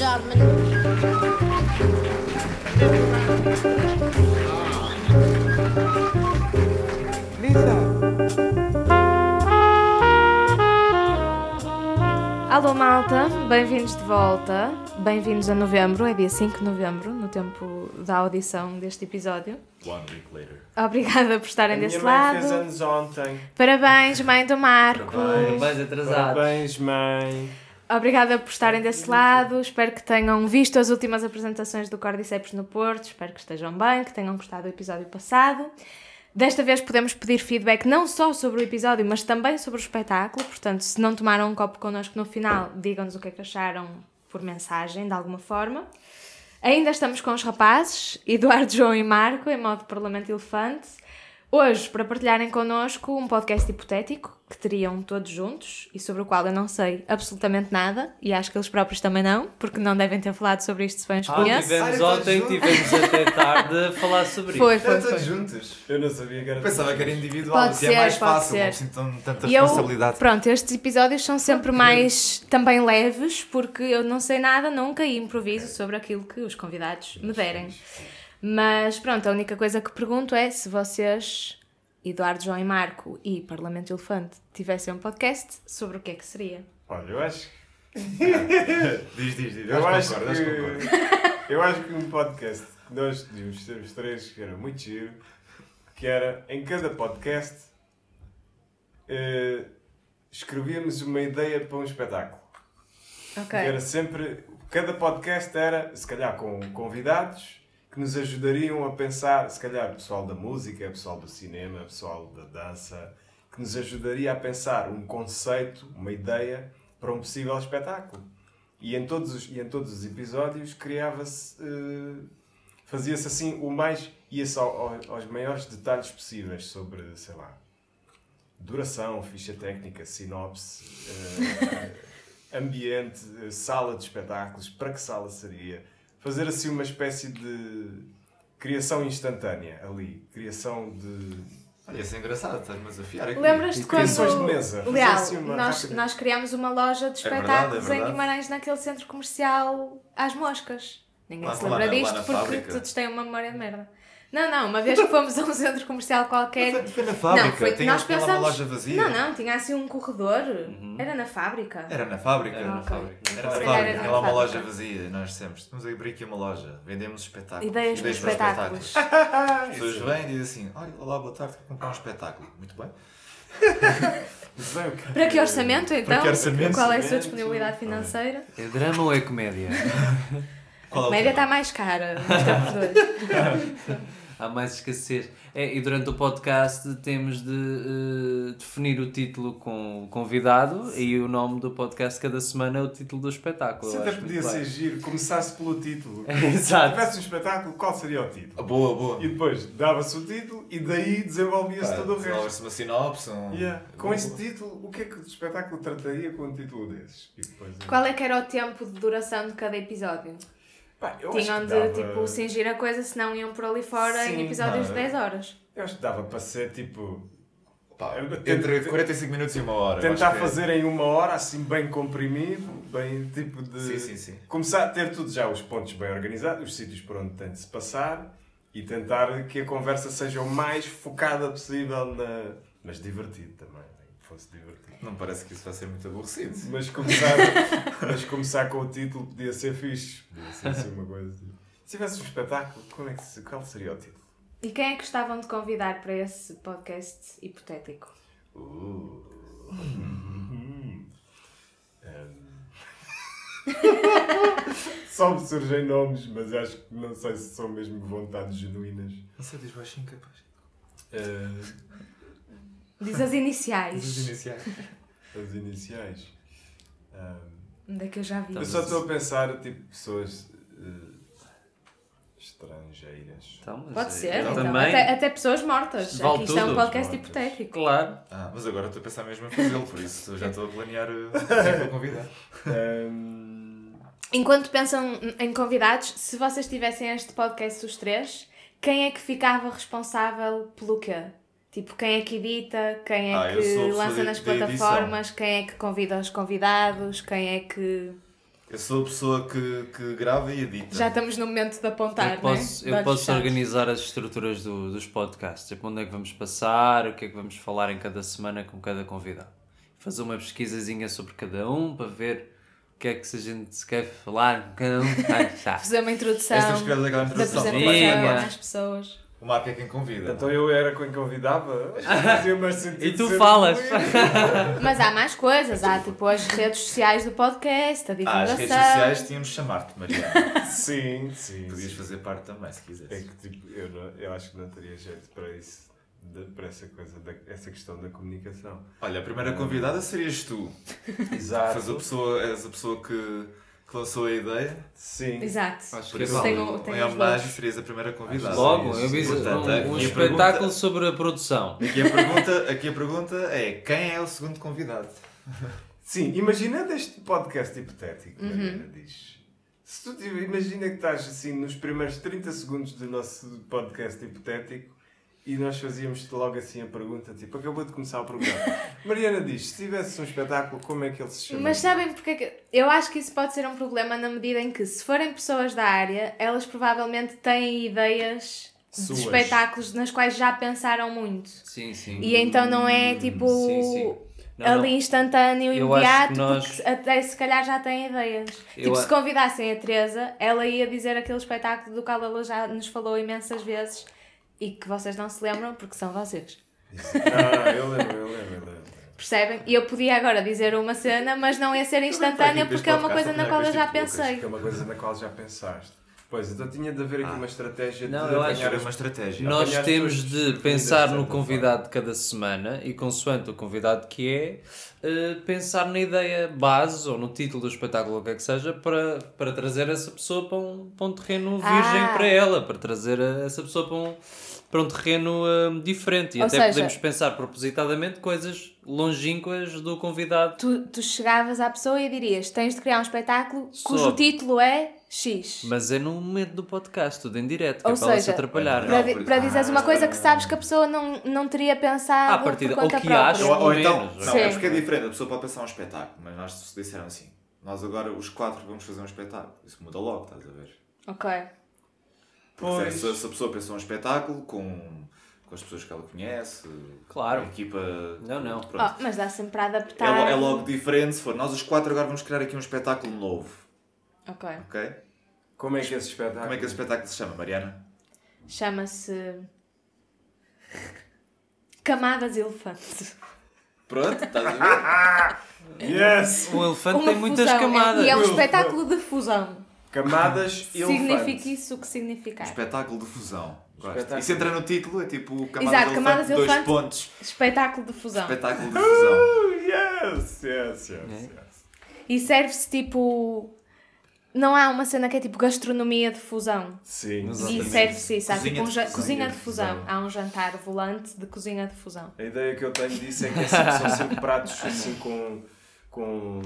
German. Alô malta, bem-vindos de volta. Bem-vindos a novembro, é dia 5 de novembro, no tempo da audição deste episódio. One week later. Obrigada por A estarem minha desse mãe lado. fez anos ontem. Parabéns, mãe do Marco. Parabéns atrasados. Parabéns, mãe. Obrigada por estarem desse lado. Espero que tenham visto as últimas apresentações do Cordyceps no Porto. Espero que estejam bem, que tenham gostado do episódio passado. Desta vez podemos pedir feedback não só sobre o episódio, mas também sobre o espetáculo. Portanto, se não tomaram um copo connosco no final, digam-nos o que é que acharam por mensagem, de alguma forma. Ainda estamos com os rapazes, Eduardo, João e Marco, em modo Parlamento Elefante. Hoje, para partilharem connosco um podcast hipotético que teriam todos juntos e sobre o qual eu não sei absolutamente nada e acho que eles próprios também não, porque não devem ter falado sobre isto se bem os Ah, conhece. tivemos Ah, ontem, tivemos até tarde a falar sobre Foi, isso. foi, Eram todos foi. juntos. Eu não sabia que era. Pensava que era individual, Pode assim ser, é mais pode fácil, ser. não sinto tanta E eu, responsabilidade. pronto, estes episódios são sempre mais também leves, porque eu não sei nada nunca e improviso sobre aquilo que os convidados me derem. Mas pronto, a única coisa que pergunto é se vocês, Eduardo, João e Marco e Parlamento Elefante, tivessem um podcast, sobre o que é que seria? Olha, eu acho. Diz, diz, diz. Eu acho concordo, que concordo. Eu acho que um podcast que nós devíamos ter os três, que era muito giro, que era em cada podcast eh, escrevíamos uma ideia para um espetáculo. Ok. Era sempre. Cada podcast era, se calhar, com convidados que nos ajudariam a pensar, se calhar, pessoal da música, pessoal do cinema, pessoal da dança, que nos ajudaria a pensar um conceito, uma ideia para um possível espetáculo. E em todos os, e em todos os episódios criava-se. eh, fazia-se assim o mais. ia-se ao- ao- aos maiores detalhes possíveis sobre, sei lá, duração, ficha técnica, sinopse, eh, ambiente, eh, sala de espetáculos, para que sala seria. Fazer assim uma espécie de criação instantânea ali. Criação de. Olha, isso é engraçado, estás-me a desafiar aqui. Lembras-te quando. Criações de mesa. Leal, assim uma nós, rápida- nós criámos uma loja de É verdade, espetáculos é em. Guimarães, naquele centro comercial às moscas. Ninguém Lá- se lá lembra lá disto na porque fábrica. todos têm uma memória de merda. Não, não, uma vez que fomos a um centro comercial qualquer. Foi, foi na fábrica, Não, foi- tinha, nós pensamos- uma loja vazia. Não, não, tinha assim um corredor. Era na fábrica. Era na fábrica. Era na fábrica. Era na fábrica, tinha lá uma loja vazia. Nós dissemos, vamos abrir aqui uma loja, vendemos espetáculos. Ideias para espetáculos. As pessoas vêm e dizem assim: Olha, olá, boa tarde, quero comprar um espetáculo. Muito bem. Muito bem, o que- Para que orçamento então? que orçamento? Qual é a sua disponibilidade financeira? É drama ou é comédia? Qual é A o média tema? está mais cara. Há mais escassez. É, e durante o podcast temos de eh, definir o título com o convidado e o nome do podcast cada semana é o título do espetáculo. Eu até podia ser giro, começasse pelo título. Exato. Se tivesse um espetáculo, qual seria o título? Ah, Boa, boa. E depois dava-se o título e daí desenvolvia-se todo o resto. Desenvolve-se uma sinopse. Um... Yeah. Com Boa, esse título, o que é que o espetáculo trataria com um título desses? E depois, Qual é que era o tempo de duração de cada episódio? Pá, eu Tinham acho de que dava... tipo cingir a coisa, senão iam por ali fora em Sim, episódios de não, 10 horas. Eu acho que dava para ser tipo. Pá, entre tento- 45 minutos e uma hora. Tentar é- fazer em uma hora, assim, bem comprimido, bem tipo de. Sim, sim, sim. Começar a ter tudo já, os pontos bem organizados, os sítios por onde tem de se passar e tentar que a conversa seja o mais focada possível na. Mas divertido também, fosse divertido. Não parece que isso vai ser muito aborrecido. Mas começar, mas começar com o título podia ser fixe. Podia ser assim uma coisa. assim. Se tivesse um espetáculo, como é que, se- qual seria o título? E quem é que gostavam de convidar para esse podcast hipotético? Uh. Hum. Um. Só me surgem nomes, mas acho que não sei se são mesmo vontades genuínas. Não sei, diz baixinho capaz. Uh, Diz as iniciais. Os iniciais. as iniciais. Um, Onde é que eu já vi? eu só estou a pensar, tipo, pessoas uh, estrangeiras. Então, Pode eh, ser, então. também. Até, até pessoas mortas. Vale Aqui isto é um podcast Mortas. hipotético. Claro. Ah, mas agora estou a pensar mesmo em fazê-lo, por isso já estou a planear uh, quem vou convidar. Um, Enquanto pensam em convidados, se vocês tivessem este podcast os três, quem é que ficava responsável pelo quê? Tipo, quem é que edita, quem é Ah, que lança nas de plataformas, quem é que convida os convidados, quem é que. Eu sou a pessoa que, que grava e edita. Já estamos no momento de apontar, Eu posso, né? eu posso organizar as estruturas do- dos podcasts, tipo onde é que vamos passar, o que é que vamos falar em cada semana com cada convidado. Fazer uma pesquisazinha sobre cada um para ver o que é que se a gente se quer falar com cada um. Ah, já. Fazer uma introdução Esta temos que fazer aquela da introdução. apresentação Minha. às pessoas. O Marco é quem convida. Então eu era quem convidava. E tu falas. Mas há mais coisas, há tipo as redes sociais do podcast, a Ah, divulgação. as redes sociais tínhamos de chamar-te, Mariana. Sim, sim. Podias sim. fazer parte também, se É quisesse. que tipo, eu, não- eu acho que não teria jeito para isso, de- para essa coisa, da, essa questão da comunicação. Olha, a primeira convidada serias tu. Exato. Faz a pessoa, és a pessoa que, que lançou a ideia. Sim. Exato. Acho Por que é válido. Tenho- tenho em homenagem, serias a primeira convidada. Logo, eu vi. Portanto, um, um espetáculo pergunta- sobre a produção. Aqui a, pergunta, aqui a pergunta é: quem é o segundo convidado? Sim, imaginando este podcast hipotético, Uhum. Mariana diz. Se tu imagina que estás assim nos primeiros 30 segundos do nosso podcast hipotético e nós fazíamos logo assim a pergunta, tipo, acabou de começar o programa. Mariana diz, se tivesse um espetáculo, como é que ele se chama? Mas sabem porque é que. Eu acho que isso pode ser um problema na medida em que, se forem pessoas da área, elas provavelmente têm ideias Suas. de espetáculos nas quais já pensaram muito. Sim, sim. E então não é tipo Sim, sim. Não, ali não. instantâneo, Eu imediato, nós- porque até se calhar já têm ideias. Eu tipo, a- se convidassem a Teresa, ela ia dizer aquele espetáculo do qual ela já nos falou imensas vezes e que vocês não se lembram porque são vocês. Ah, eu lembro, eu lembro, eu lembro. Percebem? E eu podia agora dizer uma cena, mas não ia ser instantânea porque é uma coisa na qual eu já tipo pensei. Que é uma coisa na qual já pensaste. Pois, então tinha de haver aqui Ah. uma estratégia Não, de eu acho uma estratégia. Nós apanhar temos de pensar no convidado de cada semana e, consoante o convidado que é, eh, pensar na ideia base ou no título do espetáculo, ou o que é que seja, para, para trazer essa pessoa para um, para um terreno virgem Ah. para ela, para trazer a- essa pessoa para um, para um terreno eh, diferente. E Ou até seja- podemos pensar propositadamente coisas longínquas do convidado. Tu, tu chegavas à pessoa e dirias: tens de criar um espetáculo cujo Sobre. título é X. Mas é no momento do podcast, tudo em direto, que Ou é para ela se seja, atrapalhar. Para, di- para dizeres uma Ah. coisa que sabes que a pessoa não, não teria pensado À partida, por conta ou que própria. acha- Ou, ou então, menos, não, Sim. é porque é diferente, a pessoa pode pensar um espetáculo, mas nós se disseram assim, nós agora os quatro vamos fazer um espetáculo. Isso muda logo, estás a ver? Ok. Porque Pois. se, se a pessoa pensou um espetáculo com, com as pessoas que ela conhece, Claro. a equipa. Não, não. Oh, mas dá sempre para é, adaptar. lo- é logo diferente se for. Nós os quatro agora vamos criar aqui um espetáculo novo. Ok. Ok? Como é que esse espetáculo... Como é que esse espetáculo se chama, Mariana? Chama-se. Camadas Elefante. Pronto, estás a ver? Yes! O elefante Uma tem muitas fusão. camadas. E é um espetáculo de fusão. Camadas Significa elefante. isso o que significar. espetáculo de fusão. Espetáculo. Isso entra no título, é tipo Camadas Exato, Elefante, Camadas dois Elefante. pontos. Espetáculo de fusão. Espetáculo de fusão. Oh, yes, yes, yes, É. yes. E serve-se tipo. Não há uma cena que é tipo gastronomia de fusão. Sim. Mas- E Exatamente. serve-se isso. Há Cozinha tipo um de cozinha de de fusão. Há um jantar volante de cozinha de fusão. A ideia que eu tenho disso é que assim, são sempre pratos assim com. Com.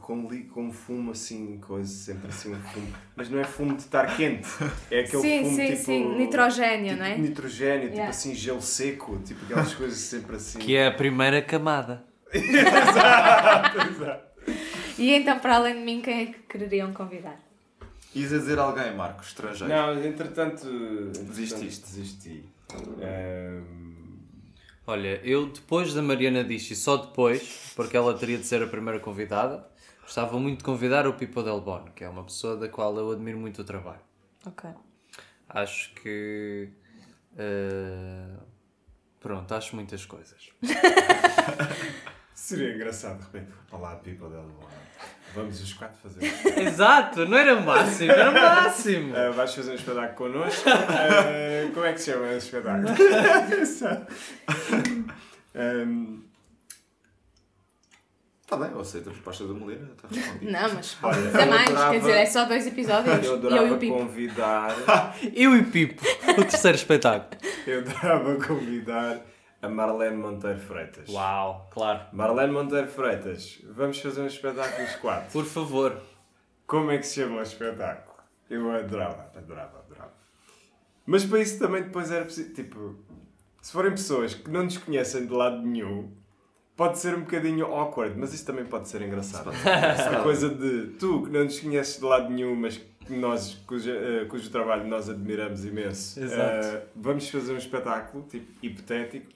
com, li, com fumo assim, coisa, sempre assim um fumo. Mas não é fumo de estar quente. É aquele sim, fumo sim, tipo. sim. Nitrogénio, tipo não é? Nitrogénio, tipo Yeah. assim, gelo seco, tipo aquelas coisas sempre assim. Que é a primeira camada. E então, para além de mim, quem é que quereriam convidar? Ias a dizer alguém, Marcos, estrangeiro. Não, entretanto. entretanto Desististe. Desisti. Olha, eu depois da Mariana diz e só depois, porque ela teria de ser a primeira convidada, gostava muito de convidar o Pipo Del Bono, que é uma pessoa da qual eu admiro muito o trabalho. Ok. Acho que. eh, pronto, acho muitas coisas. seria engraçado de repente. Olá, people del Bono. Vamos os quatro fazer. Exato, não era o máximo, era o máximo. Ah, vais fazer um espetáculo connosco. Ah, como é que se chama esse espetáculo? Ahm, Está bem, eu aceito a proposta da Molina, está respondido. Não, mas Olha, eu mais. adorava- Quer dizer, é só dois episódios. eu eu adorava e o Pipo. convidar. Eu e Pipo, o terceiro espetáculo. Eu adorava convidar a Marlene Monteiro Freitas. Uau, claro. Marlene Monteiro Freitas, vamos fazer um espetáculo os quatro. Por favor. Como é que se chama o espetáculo? Eu adorava, adorava, adorava. Mas para isso também depois era preciso. Tipo, se forem pessoas que não nos conhecem de lado nenhum, pode ser um bocadinho awkward, mas isso também pode ser engraçado. A coisa de tu, que não nos conheces de lado nenhum, mas nós, cujo, eh, cujo trabalho nós admiramos imenso, Exato. eh, vamos fazer um espetáculo, tipo, hipotético,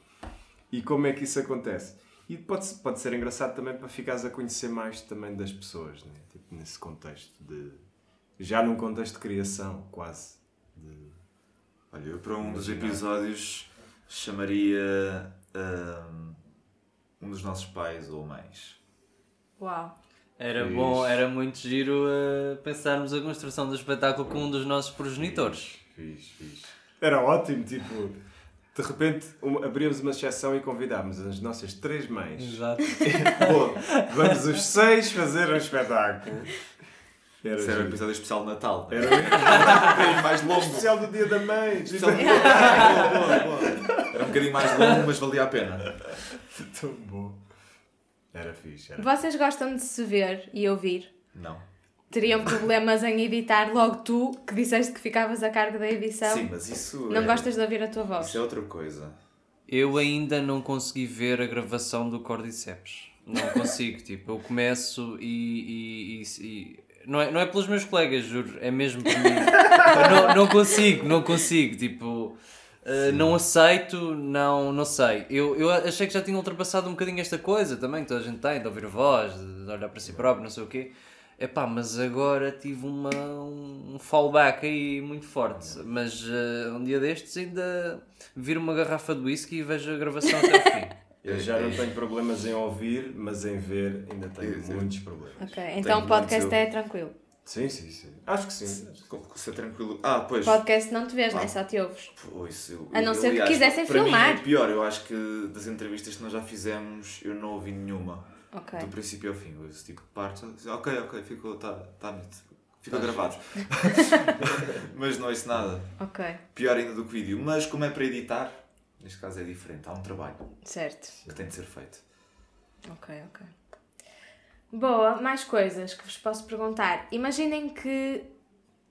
e como é que isso acontece? E pode, pode ser engraçado também para ficares a conhecer mais também das pessoas, né? tipo, nesse contexto de... Já num contexto de criação, quase. De- Olha, eu para um dos episódios chamaria hum, um dos nossos pais ou mães. Uau. Era bom, era muito giro uh, pensarmos a construção do espetáculo com um dos nossos progenitores. Fixe, fixe. Era ótimo, tipo, de repente um- abríamos uma exceção e convidávamos as nossas três mães. Exato. Bom, vamos os seis fazer um espetáculo. Era, Isso era um episódio especial de Natal. né? Era um bocadinho mais longo. especial do dia da mãe. Especial de- boa, boa, boa. Era um bocadinho mais longo, mas valia a pena. Tão bom. Era fixe. Era. Vocês gostam de se ver e ouvir? Não. Teriam problemas em editar logo tu, que disseste que ficavas a cargo da edição? Sim, mas isso. Não é, gostas de ouvir a tua voz? Isso é outra coisa. Eu ainda não consegui ver a gravação do Cordyceps. Não consigo, tipo, eu começo e. e- e- e- não, é, não é pelos meus colegas, juro, é mesmo por mim. Não, não consigo, não consigo, tipo. uh, não aceito, não, não sei. Eu, eu achei que já tinha ultrapassado um bocadinho esta coisa também, que toda a gente tem, de ouvir a voz, de olhar para si próprio, não sei o quê. Epá, mas agora tive uma, um fallback aí muito forte. Mas uh, um dia destes ainda viro uma garrafa de whisky e vejo a gravação até ao fim. Eu já não tenho problemas em ouvir, mas em ver ainda tenho muitos problemas. Ok, então o podcast muito- é tranquilo. Sim, sim, sim. Acho que sim. Ser tranquilo. Ah, pois. Podcast não te vês, nem Ah. só te ouves. Pô, isso, eu- A não eu, ser que quisessem para filmar. Mim é pior, eu acho que das entrevistas que nós já fizemos, eu não ouvi nenhuma. Ok. Do princípio ao fim. Esse tipo de parte. eu- Ok, ok, ficou. Tá, tá nítido. Ficou Tá gravado. Mas não ouço nada. Ok, Pior ainda do que vídeo. Mas como é para editar, neste caso é diferente. Há um trabalho certo. que tem de ser feito. Ok, ok. Boa, mais coisas que vos posso perguntar. Imaginem que,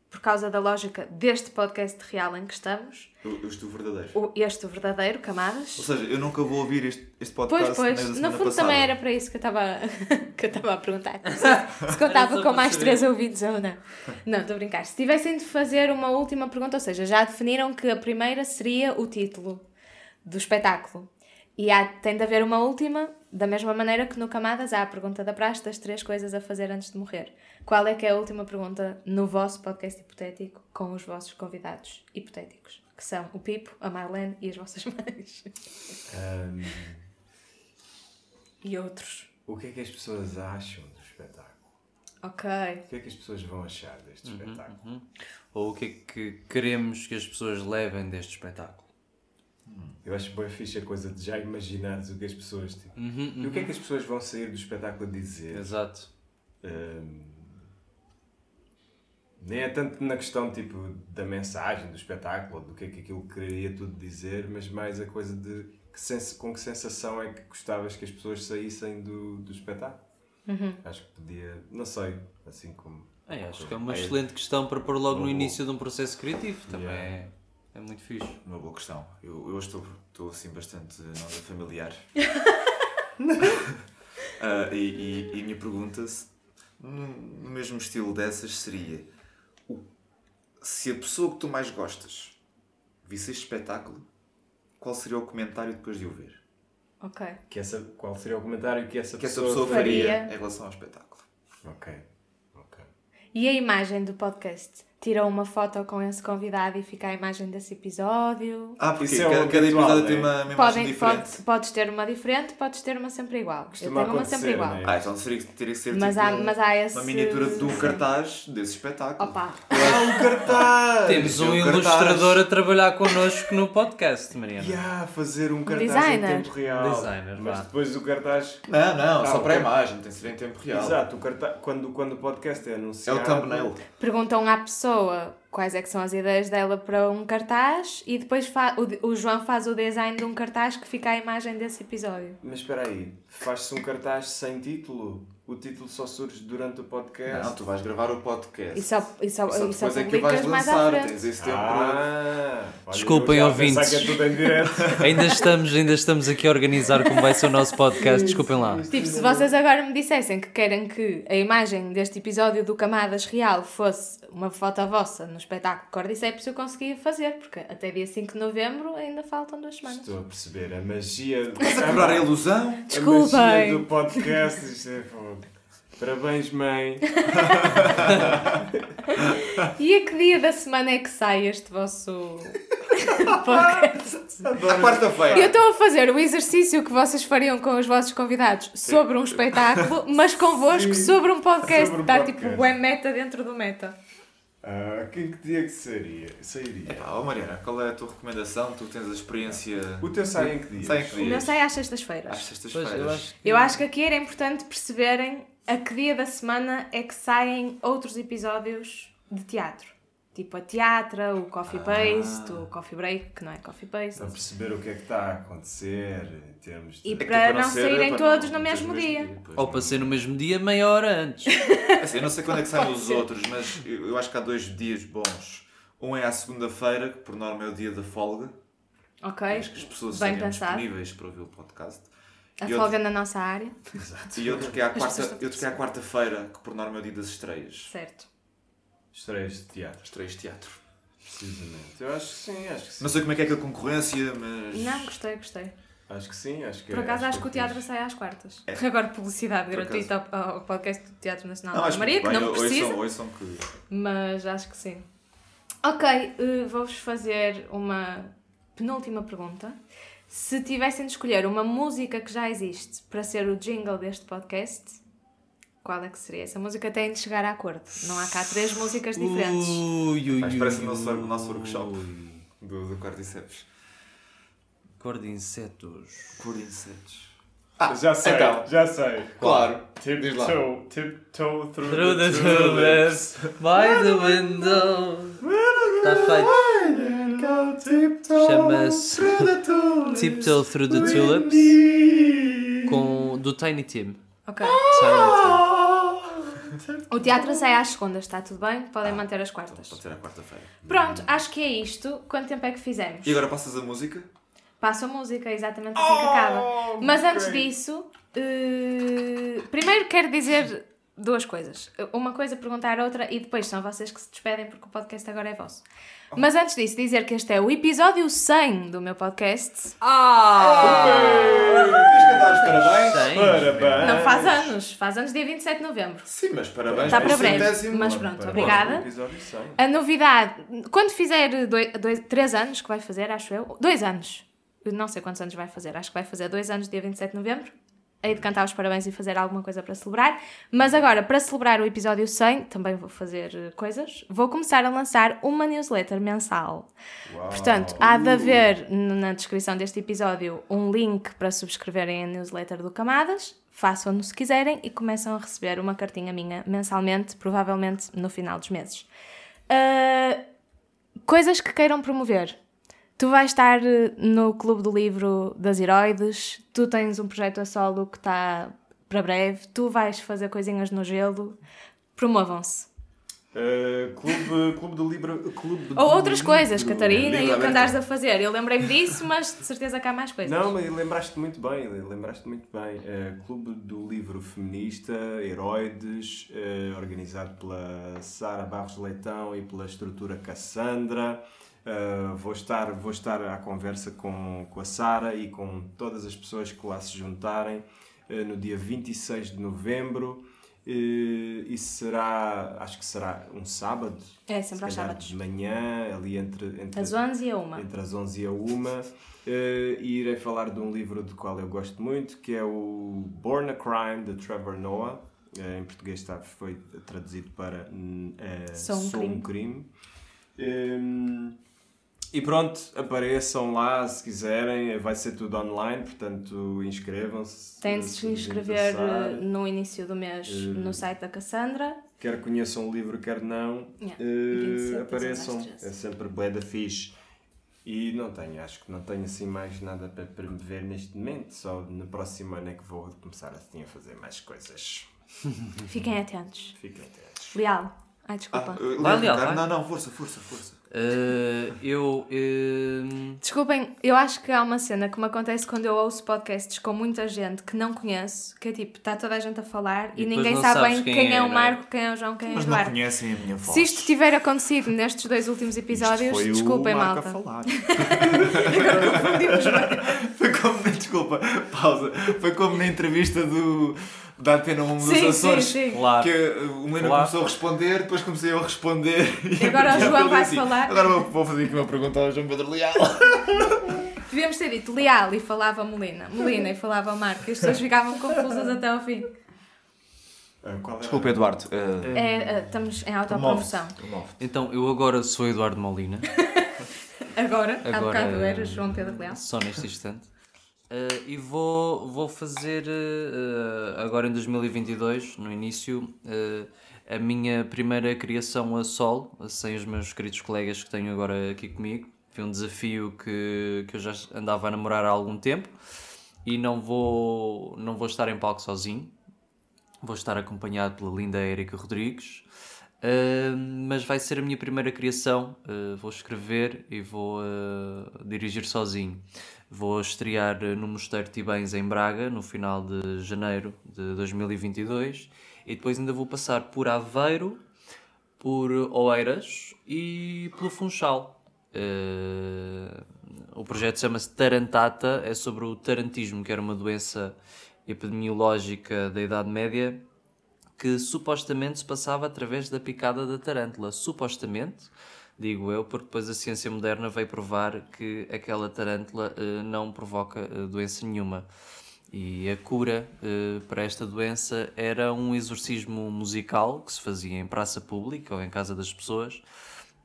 por causa da lógica deste podcast real em que estamos, Eu, eu estou verdadeiro. o, este o verdadeiro, Ou Camadas. seja, eu nunca vou ouvir este, este podcast Pois, pois, no fundo passada. também era para isso que eu estava que eu estava a perguntar. Se, se contava com mais três ouvidos ou não. Não, estou a brincar. Se tivessem de fazer uma última pergunta, ou seja, já definiram que a primeira seria o título do espetáculo. E há, tem de haver uma última, da mesma maneira que no Camadas há a pergunta da praxe das três coisas a fazer antes de morrer. Qual é que é a última pergunta no vosso podcast hipotético com os vossos convidados hipotéticos? Que são o Pipo, a Marlene e as vossas mães. Ahm, E outros. o que é que as pessoas acham do espetáculo? Ok. O que é que as pessoas vão achar deste espetáculo? Ou o que é que queremos que as pessoas levem deste espetáculo? Eu acho bem fixe a coisa de já imaginares o que as pessoas. Tipo, Uhum, E o que é que as pessoas vão sair do espetáculo a dizer? Exato. Ahm, nem é tanto na questão tipo, da mensagem do espetáculo, ou do que é que aquilo queria tudo dizer, mas mais a coisa de que sens- com que sensação é que gostavas que as pessoas saíssem do, do espetáculo. Acho que podia, não sei, assim como. É, acho que é uma É. excelente questão para pôr logo no boa. início de um processo criativo. Também Yeah. É, muito fixe. Uma boa questão. Eu, eu estou, estou assim bastante nada familiar. Ah, e, e, e a minha pergunta, no no mesmo estilo dessas, seria: o- se a pessoa que tu mais gostas visse este espetáculo, qual seria o comentário depois de o ver? Ok. Que essa, qual seria o comentário que essa que essa pessoa, pessoa faria, faria. em relação ao espetáculo? Ok. ok. E a imagem do podcast? Tiram uma foto com esse convidado e fica a imagem desse episódio? Ah, porque Isso é cada, cada episódio né? tem uma, uma imagem Podem, diferente. pode, podes ter uma diferente, podes ter uma sempre igual. Costuma Eu tenho uma sempre igual. né? Ah, então seria, teria que ser Mas, tipo há, mas há esse. uma miniatura do Sim. cartaz desse espetáculo. Opa! Ah, um cartaz! Temos é um cartaz. ilustrador a trabalhar connosco no podcast, Mariana. Yeah, fazer um cartaz designer. em tempo real. Designer, Mas vá. depois o cartaz. Não, não, Ah, só para a imagem, tem de ser em tempo real. Exato, o cartaz, quando, quando o podcast é É anunciado. o thumbnail. Perguntam à pessoa quais é que são as ideias dela para um cartaz e depois fa- o, o João faz o design de um cartaz que fica a imagem desse episódio. Mas espera aí, faz-se um cartaz sem título? o título só surge durante o podcast. Não, tu vais gravar o podcast. E só, e só, Só e só depois é que o vais lançar. Tens esse tempo para... Ah, olha, Desculpem, ouvintes. que é tudo em direto. Ainda estamos, ainda estamos aqui a organizar como vai ser o nosso podcast. Desculpem lá. Tipo, se vocês agora me dissessem que querem que a imagem deste episódio do Camadas Real fosse uma foto vossa no espetáculo Cordyceps, eu conseguia fazer, porque até dia 5 de novembro ainda faltam duas semanas. Estou a perceber a magia. A quebrar a ilusão? A Desculpem. magia do podcast. Isto é fogo. Parabéns, mãe. E a que dia da semana é que sai este vosso podcast? À Eu quarta-feira. estou a fazer o exercício que vocês fariam com os vossos convidados sobre um espetáculo, mas convosco Sim. sobre um podcast. Sobre um Está podcast. tipo é meta dentro do meta. Ah, quem que dia que seria? Sairia. Epá, ó Mariana, qual é a tua recomendação? Tu tens a experiência... O teu sai em que dia? Sai em que O meu sai às sextas-feiras. Às Pois, sextas-feiras. eu acho Eu acho que aqui era importante perceberem a que dia da semana é que saem outros episódios de teatro. Tipo a teatra, o coffee paste, o coffee break, que não é coffee paste. Para perceber o que é que está a acontecer em termos de. E É para para não ser- saírem todos não- no mesmo dia. pois Ou não. para ser no mesmo dia, meia hora antes. Assim, eu não sei quando é que saem os outros, mas eu, acho que há dois dias bons. Um é à segunda-feira, que por norma é o dia da folga. Ok? Acho que as pessoas Bem estejam pensado. disponíveis para ouvir o podcast. A E folga na nossa área. E outro que é à quarta, outro é à quarta-feira, que por norma é o dia das estreias. Certo. Estreias de teatro, Estreias de teatro. precisamente. Eu acho que sim, acho que sim. Não sei como é que é aquela concorrência, mas. Não, gostei, gostei. Acho que sim, acho que Por acaso acho que o é teatro fixe. sai às quartas. É. Agora publicidade gratuita ao, ao podcast do Teatro Nacional Não, da acho Maria, que não precisa. Ouçam, ouçam que. Mas acho que sim. Ok, eh, vou-vos fazer uma penúltima pergunta. Se tivessem de escolher uma música que já existe para ser o jingle deste podcast, qual é que seria? Essa música tem de chegar a acordo. Não há cá três músicas diferentes. Ui, ui, Mas ui, parece o nosso, ui. o nosso workshop do, do Cordyceps. Cor de insetos. Por insetos. já sei, então. já sei. Claro. Tiptoe, tiptoe through, Through the, tulips, by the window. Está feito. Chama-se Tiptoe Through the Tulips com, do Tiny Tim. Ok. Tiny Tim. O teatro sai às segundas, está tudo bem? Podem manter as quartas. Pode ser à quarta-feira. Pronto, acho que é isto. Quanto tempo é que fizemos? E agora passas a música? Passo a música, exatamente assim que acaba. Mas ok. antes disso, eh, primeiro quero dizer duas coisas. Uma coisa perguntar a outra e depois são vocês que se despedem porque o podcast agora é vosso. Mas antes disso, dizer que este é o episódio 100 do meu podcast. Os parabéns. Tem. Parabéns. Não faz anos, faz anos dia 27 de novembro. Sim, mas parabéns. Está para pelo breve, centésimo. mas pronto, parabéns. obrigada. Episódio 100. A novidade, quando fizer dois, dois, três anos, que vai fazer, acho eu, dois anos, Eu não sei quantos anos vai fazer, acho que vai fazer dois anos, dia 27 de novembro. Hei de cantar os parabéns e fazer alguma coisa para celebrar. Mas agora, para celebrar o episódio 100, também vou fazer eh, coisas. Vou começar a lançar uma newsletter mensal. Uau. Portanto, há de haver na descrição deste episódio um link para subscreverem a newsletter do Camadas. Façam-no se quiserem e começam a receber uma cartinha minha mensalmente, provavelmente no final dos meses. Ah, coisas que queiram promover. Tu vais estar eh, no Clube do Livro das Heroides, tu tens um projeto a solo que está para breve, tu vais fazer coisinhas no gelo. Promovam-se. Uh, clube, clube do Livro. Clube Ou do outras livro. coisas, Catarina, Livro e o que andares a fazer. Eu lembrei-me disso, mas de certeza que há mais coisas. Não, mas lembraste muito bem, lembraste muito bem. Uh, Clube do Livro Feminista, Heroides, uh, organizado pela Sara Barros Leitão e pela estrutura Cassandra. Uh, vou, estar, vou estar à conversa com, com a Sara e com todas as pessoas que lá se juntarem uh, no dia 26 de novembro. Uh, e será, acho que será um sábado, É, sempre se calhar sábados. de manhã, ali entre, entre Das 11 e a 1. entre as 11 e a 1 eh, e irei falar de um livro do qual eu gosto muito que é o Born a Crime de Trevor Noah em português está, foi traduzido para eh, Sou um crime. crime. Hum, e pronto, apareçam lá se quiserem, vai ser tudo online, portanto inscrevam-se. Tem de se inscrever eh, no início do mês Eh, no site da Cassandra. Quer conheçam o livro, quer não, Yeah, 27 apareçam. às 13. É sempre bué da fixe. E não tenho, acho que não tenho assim mais nada para, para me ver neste momento. Só no próximo ano é que vou começar assim a fazer mais coisas. Fiquem atentos. Fiquem atentos. Leal. Ai, Ah, desculpa. uh, Leandro, Leal, vai. Não, não, força, força, força. Eh, eu. eh, Desculpem, eu acho que há uma cena que me acontece quando eu ouço podcasts com muita gente que não conheço, que é tipo, está toda a gente a falar e, E ninguém sabe bem quem quem, é, é, o é? Marco, quem é o João, quem é o Mas não conhecem a minha voz. Se isto tiver acontecido nestes dois últimos episódios, Isto foi desculpem, o Marco malta. a falar. Foi como, desculpa, pausa. Foi como na entrevista do, da Antena 1 dos Sim, sim, Açores. sim. Claro. Que o Melina Claro. começou a responder, depois comecei eu a responder. E agora o João vai disse falar. Agora vou, fazer aqui uma pergunta ao João Pedro Leal. Devíamos ter dito Leal e falava Molina, Molina e falava Marco, e as pessoas ficavam confusas até ao fim. Ah, qual era? Desculpa, Eduardo. Uh, É, é, estamos em autopromoção. então, eu agora sou Eduardo Molina. Agora, há Agora, bocado era João Pedro Leal. Só neste instante. Eh, e vou, vou fazer eh, agora em 2022, no início, eh, a minha primeira criação a solo, sem os meus queridos colegas que tenho agora aqui comigo. Foi um desafio que, que eu já andava a namorar há algum tempo e não vou, não vou estar em palco sozinho. Vou estar acompanhado pela linda Érica Rodrigues. Uh, mas vai ser a minha primeira criação. Uh, vou escrever e vou uh, dirigir sozinho. Vou estrear uh, no Mosteiro Tibães em Braga no final de janeiro de 2022 e depois ainda vou passar por Aveiro, por Oeiras e pelo Funchal. Uh, o projeto chama-se Tarantata, é sobre o tarantismo, que era uma doença epidemiológica da Idade Média que supostamente se passava através da picada da tarântula. Supostamente, digo eu, porque depois a ciência moderna veio provar que aquela tarântula eh, não provoca eh, doença nenhuma. E a cura eh, para esta doença era um exorcismo musical que se fazia em praça pública ou em casa das pessoas,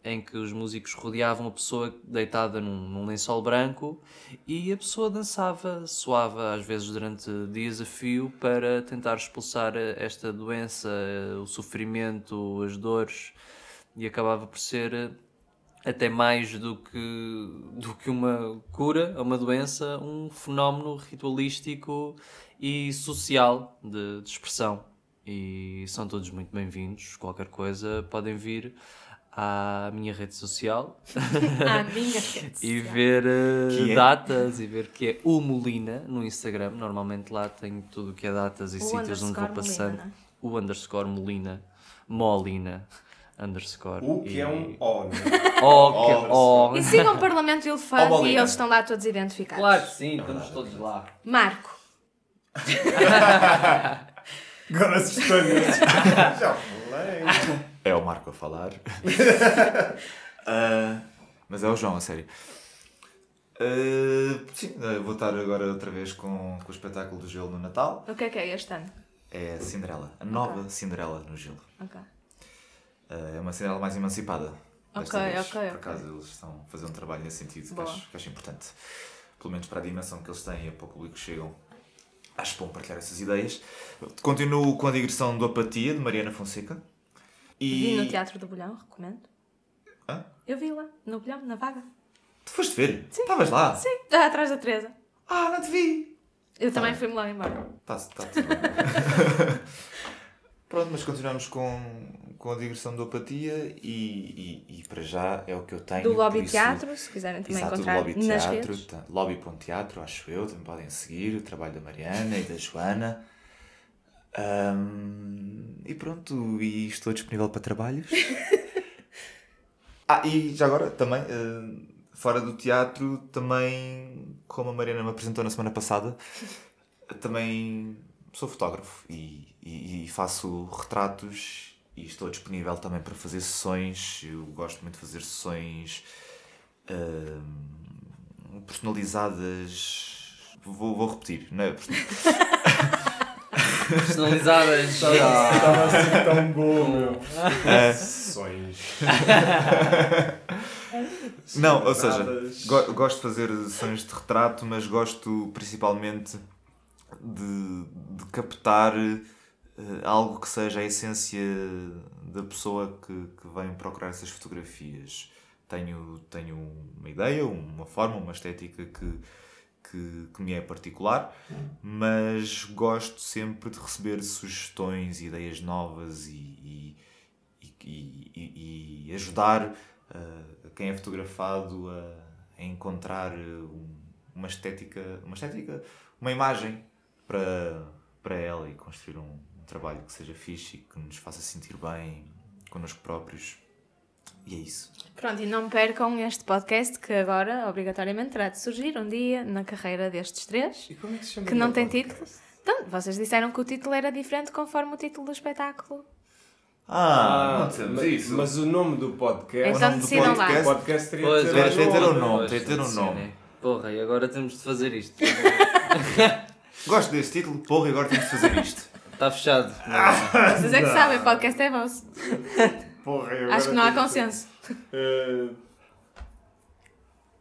em que os músicos rodeavam a pessoa deitada num, num lençol branco e a pessoa dançava, suava às vezes durante dias a fio para tentar expulsar esta doença, o sofrimento, as dores e acabava por ser eh, até mais do que, do que uma cura a uma doença, um fenómeno ritualístico e social de, de expressão. E são todos muito bem-vindos. Qualquer coisa podem vir à minha rede social À minha rede e social. ver uh, é? datas e ver que é o Molina no Instagram. Normalmente lá tenho tudo o que é datas e O sítios onde vou passando. Molina, O underscore Molina, Molina, underscore. O que e- é um O, né? Oh, que oh. E sigam o Parlamento Elefante Oh, e eles estão lá todos identificados. Claro que sim, estamos todos lá. Marco. Agora assustou-me. Já falei. É o Marco a falar. Ah, mas é o João, a sério. Ah, sim, ah, vou estar agora outra vez com, com o espetáculo do gelo no Natal. O que é que é este ano? É a Cinderela, a nova Cinderela no gelo. Ok. Ah, é uma Cinderela mais emancipada. Desta Ok, vez. ok, Por acaso eles estão a fazer um trabalho nesse sentido que acho, que acho importante. Pelo menos para a dimensão que eles têm e para o público que chegam. Acho bom partilhar essas ideias. Continuo com a digressão do Apatia, de Mariana Fonseca. E... Vi no Teatro do Bolhão, recomendo. Hã? Eu vi lá, no Bolhão, na vaga. Tu foste ver? Estavas lá? Sim, já atrás da Teresa. Ah, não te vi! Eu Tá também fui-me lá embora. Tá, tá tudo bem. Pronto, mas continuamos com, com a digressão do Apatia e, e, e para já é o que eu tenho. Do Lobby isso- Teatro, se quiserem também Exato, do encontrar Lobby nas Teatro, redes. tá, Lobby.teatro, acho eu, também podem seguir o trabalho da Mariana e da Joana. Ahm, e pronto, e estou disponível para trabalhos. ah, e já agora também, eh, fora do teatro, também, como a Mariana me apresentou na semana passada, também sou fotógrafo e, e- e faço retratos e estou disponível também para fazer sessões. Eu gosto muito de fazer sessões ahm, personalizadas. Vou, vou repetir, não é? Personalizadas. Estava assim tão bom, meu. Sonhos. Não, ou seja, go- gosto de fazer sessões de retrato, mas gosto principalmente de, de captar eh, algo que seja a essência da pessoa que, que vem procurar essas fotografias. Tenho, tenho uma ideia, uma forma, uma estética que, que, que me é particular, mas gosto sempre de receber sugestões, ideias novas e, e, e, e- ajudar uh, quem é fotografado a, a encontrar um- uma estética, uma estética, uma imagem para, para ela e construir um, um trabalho que seja fixe e que nos faça sentir bem connosco próprios. E é isso. Pronto, e não percam este podcast que agora, obrigatoriamente, terá de surgir um dia na carreira destes três. E como é que se chama Que não tem podcast? Então, vocês disseram que o título era diferente conforme o título do espetáculo. Ah, não dissemos mas, isso. mas o nome do podcast. Então o nome do decidam lá. podcast- O podcast teria Pois, de Tem- ter ter um nome. tem de ter um nome. né? Porra, e agora temos de fazer isto. Gosto desse título, porra, e agora temos de fazer isto. Está fechado. Vocês é que sabem, o podcast é vosso. Porra, agora Acho que não há consenso. Eh,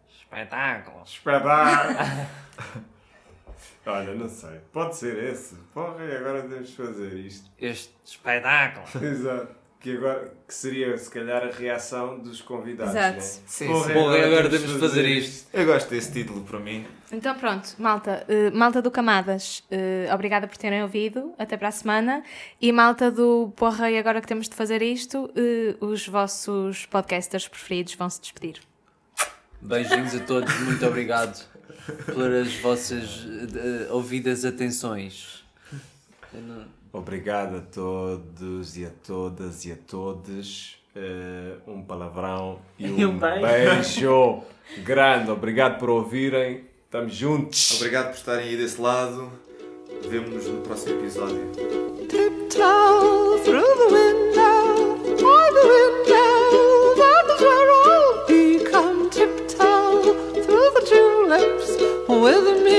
Espetáculos. Espetáculo! Olha, não sei. Pode ser esse. Porra, e agora temos de fazer isto. Este espetáculo. Exato. Que agora que seria se calhar a reação dos convidados. Exato. Né? Sim, Porra, sim. Porra, agora temos de fazer isto. Eu gosto desse título para mim. Então pronto, malta, eh, malta do Camadas, eh, obrigada por terem ouvido, até para a semana. E malta do Porra, e agora que temos de fazer isto, eh, os vossos podcasters preferidos vão se despedir. Beijinhos a todos, muito obrigado pelas vossas ouvidas atenções. Eu não- Obrigado a todos e a todas e a todos. Uh, eh, um palavrão e um, e um beijo. beijo grande. Obrigado por ouvirem. Estamos juntos. Obrigado por estarem aí desse lado. Vemo-nos no próximo episódio. Tiptoe through the window, by the window, through the tulips with me.